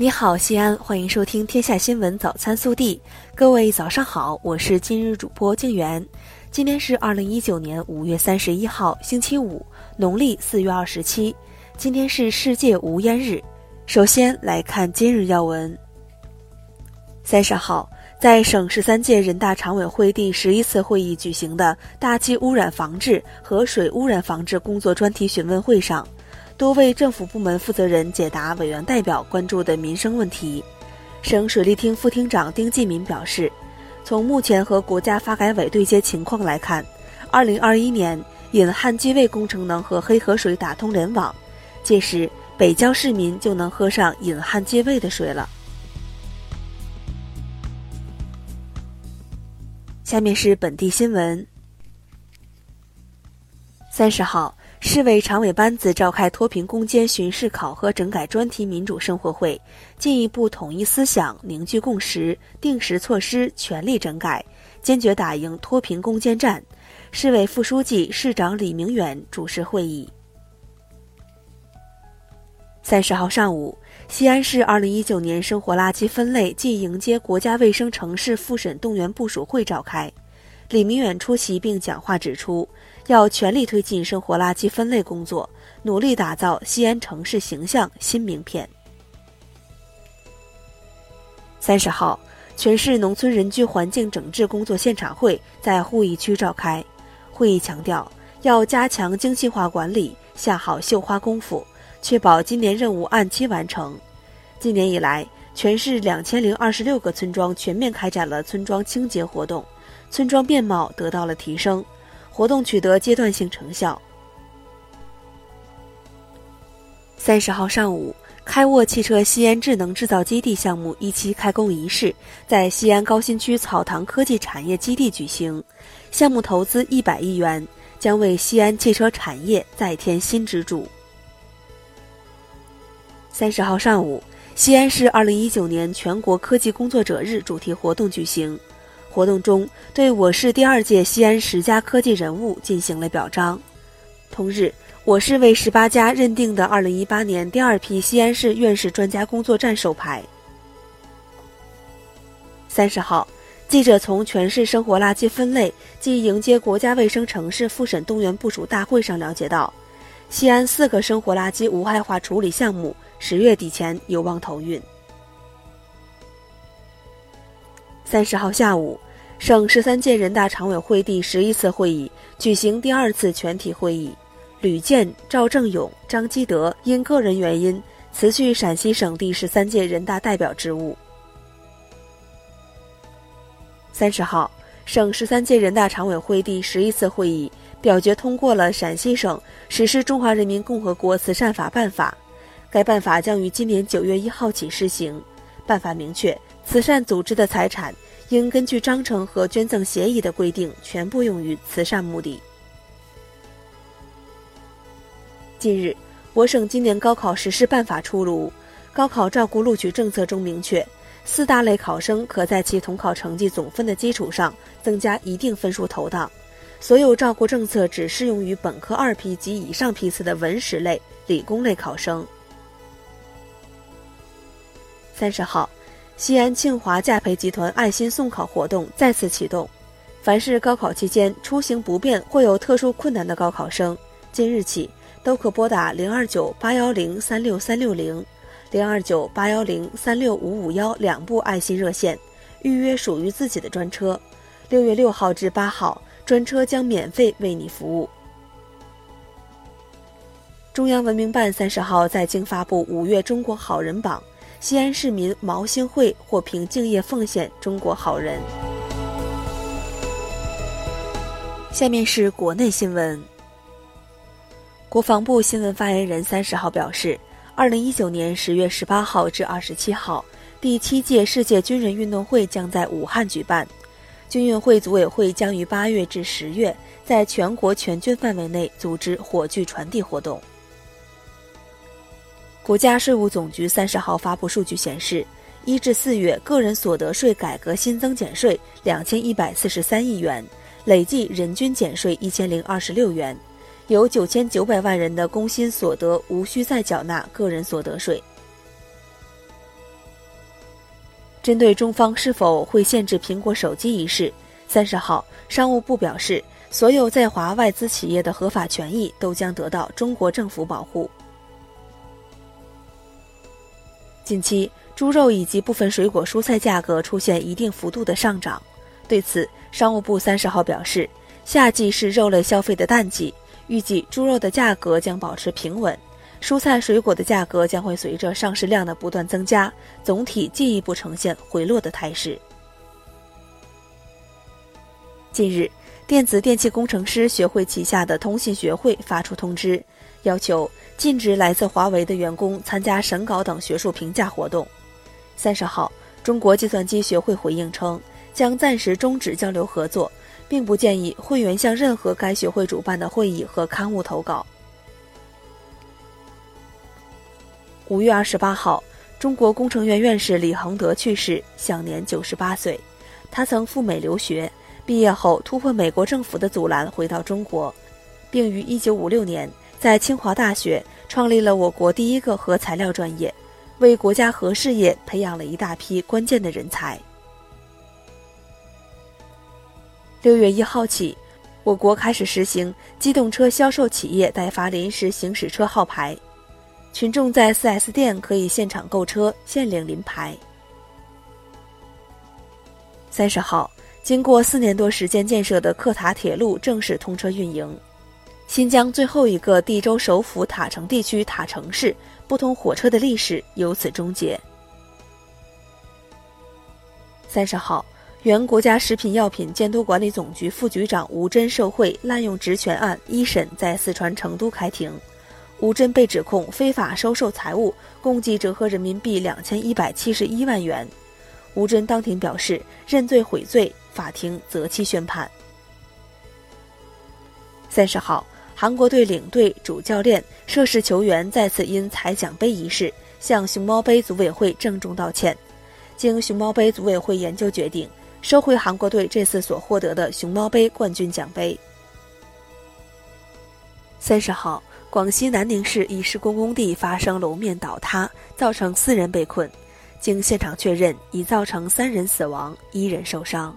你好，西安，欢迎收听《天下新闻早餐速递》。各位早上好，我是今日主播静媛。今天是二零一九年五月三十一号，星期五，农历四月二十七。今天是世界无烟日。首先来看今日要闻。三十号，在省十三届人大常委会第十一次会议举行的大气污染防治和水污染防治工作专题询问会上。多位政府部门负责人解答委员代表关注的民生问题。省水利厅副厅长丁继民表示，从目前和国家发改委对接情况来看，二零二一年引汉济渭工程能和黑河水打通联网，届时北郊市民就能喝上引汉济渭的水了。下面是本地新闻。三十号。市委常委班子召开脱贫攻坚巡视考核整改专题民主生活会，进一步统一思想、凝聚共识，定实措施，全力整改，坚决打赢脱贫攻坚战。市委副书记、市长李明远主持会议。三十号上午，西安市二零一九年生活垃圾分类暨迎接国家卫生城市复审动员部署会召开，李明远出席并讲话指出。要全力推进生活垃圾分类工作，努力打造西安城市形象新名片。三十号，全市农村人居环境整治工作现场会在鄠邑区召开。会议强调，要加强精细化管理，下好绣花功夫，确保今年任务按期完成。今年以来，全市两千零二十六个村庄全面开展了村庄清洁活动，村庄面貌得到了提升。活动取得阶段性成效。三十号上午，开沃汽车西安智能制造基地项目一期开工仪式在西安高新区草堂科技产业基地举行，项目投资一百亿元，将为西安汽车产业再添新支柱。三十号上午，西安市二零一九年全国科技工作者日主题活动举行。活动中，对我市第二届西安十佳科技人物进行了表彰。同日，我市为十八家认定的二零一八年第二批西安市院士专家工作站授牌。三十号，记者从全市生活垃圾分类暨迎接国家卫生城市复审动员部署大会上了解到，西安四个生活垃圾无害化处理项目十月底前有望投运。三十号下午，省十三届人大常委会第十一次会议举行第二次全体会议，吕健、赵正永、张基德因个人原因辞去陕西省第十三届人大代表职务。三十号，省十三届人大常委会第十一次会议表决通过了陕西省实施《中华人民共和国慈善法》办法，该办法将于今年九月一号起施行。办法明确。慈善组织的财产应根据章程和捐赠协议的规定，全部用于慈善目的。近日，我省今年高考实施办法出炉，高考照顾录取政策中明确，四大类考生可在其统考成绩总分的基础上增加一定分数投档，所有照顾政策只适用于本科二批及以上批次的文史类、理工类考生。三十号。西安庆华驾培集团爱心送考活动再次启动，凡是高考期间出行不便或有特殊困难的高考生，今日起都可拨打零二九八幺零三六三六零、零二九八幺零三六五五幺两部爱心热线，预约属于自己的专车。六月六号至八号，专车将免费为你服务。中央文明办三十号在京发布五月中国好人榜。西安市民毛兴慧获评敬业奉献中国好人。下面是国内新闻。国防部新闻发言人三十号表示，二零一九年十月十八号至二十七号，第七届世界军人运动会将在武汉举办。军运会组委会将于八月至十月，在全国全军范围内组织火炬传递活动。国家税务总局三十号发布数据显示，一至四月个人所得税改革新增减税两千一百四十三亿元，累计人均减税一千零二十六元，有九千九百万人的工薪所得无需再缴纳个人所得税。针对中方是否会限制苹果手机一事，三十号，商务部表示，所有在华外资企业的合法权益都将得到中国政府保护。近期，猪肉以及部分水果蔬菜价格出现一定幅度的上涨，对此，商务部三十号表示，夏季是肉类消费的淡季，预计猪肉的价格将保持平稳。蔬菜水果的价格将会随着上市量的不断增加，总体进一步呈现回落的态势。近日，电子电气工程师学会旗下的通信学会发出通知，要求禁止来自华为的员工参加审稿等学术评价活动。三十号，中国计算机学会回应称，将暂时终止交流合作，并不建议会员向任何该学会主办的会议和刊物投稿。五月二十八号，中国工程院院士李恒德去世，享年九十八岁。他曾赴美留学，毕业后突破美国政府的阻拦，回到中国，并于一九五六年在清华大学创立了我国第一个核材料专业，为国家核事业培养了一大批关键的人才。六月一号起，我国开始实行机动车销售企业代发临时行驶车号牌。群众在 4S 店可以现场购车，现领临牌。三十号，经过四年多时间建设的克塔铁路正式通车运营，新疆最后一个地州首府塔城地区塔城市不通火车的历史由此终结。三十号，原国家食品药品监督管理总局副局长吴珍受贿滥用职权案一审在四川成都开庭。吴真被指控非法收受财物，共计折合人民币两千一百七十一万元。吴真当庭表示认罪悔罪，法庭择期宣判。三十号，韩国队领队、主教练、涉事球员再次因踩奖杯一事向熊猫杯组委会郑重道歉。经熊猫杯组委会研究决定，收回韩国队这次所获得的熊猫杯冠军奖杯。三十号。广西南宁市一施工工地发生楼面倒塌，造成四人被困。经现场确认，已造成三人死亡，一人受伤。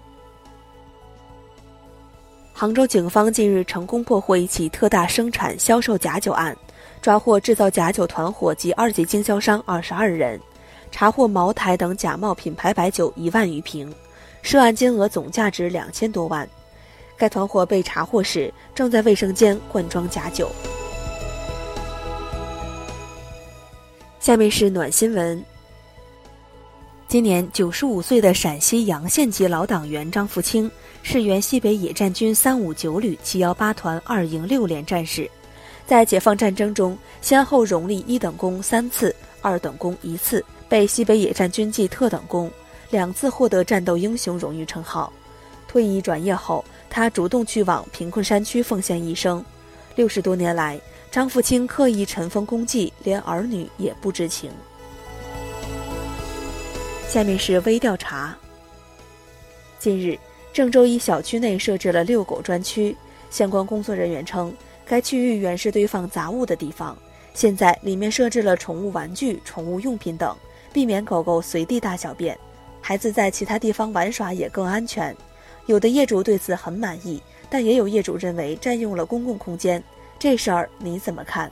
杭州警方近日成功破获一起特大生产销售假酒案，抓获制造假酒团伙及二级经销商二十二人，查获茅台等假冒品牌白酒一万余瓶，涉案金额总价值两千多万。该团伙被查获时正在卫生间灌装假酒。下面是暖新闻。今年九十五岁的陕西洋县籍老党员张富清是原西北野战军三五九旅七幺八团二营六连战士，在解放战争中先后荣立一等功三次、二等功一次，被西北野战军记特等功，两次获得战斗英雄荣誉称号。退役转业后，他主动去往贫困山区奉献一生，六十多年来。张富清刻意尘封功绩，连儿女也不知情。下面是微调查。近日，郑州一小区内设置了遛狗专区，相关工作人员称，该区域原是堆放杂物的地方，现在里面设置了宠物玩具、宠物用品等，避免狗狗随地大小便，孩子在其他地方玩耍也更安全。有的业主对此很满意，但也有业主认为占用了公共空间。这事儿你怎么看？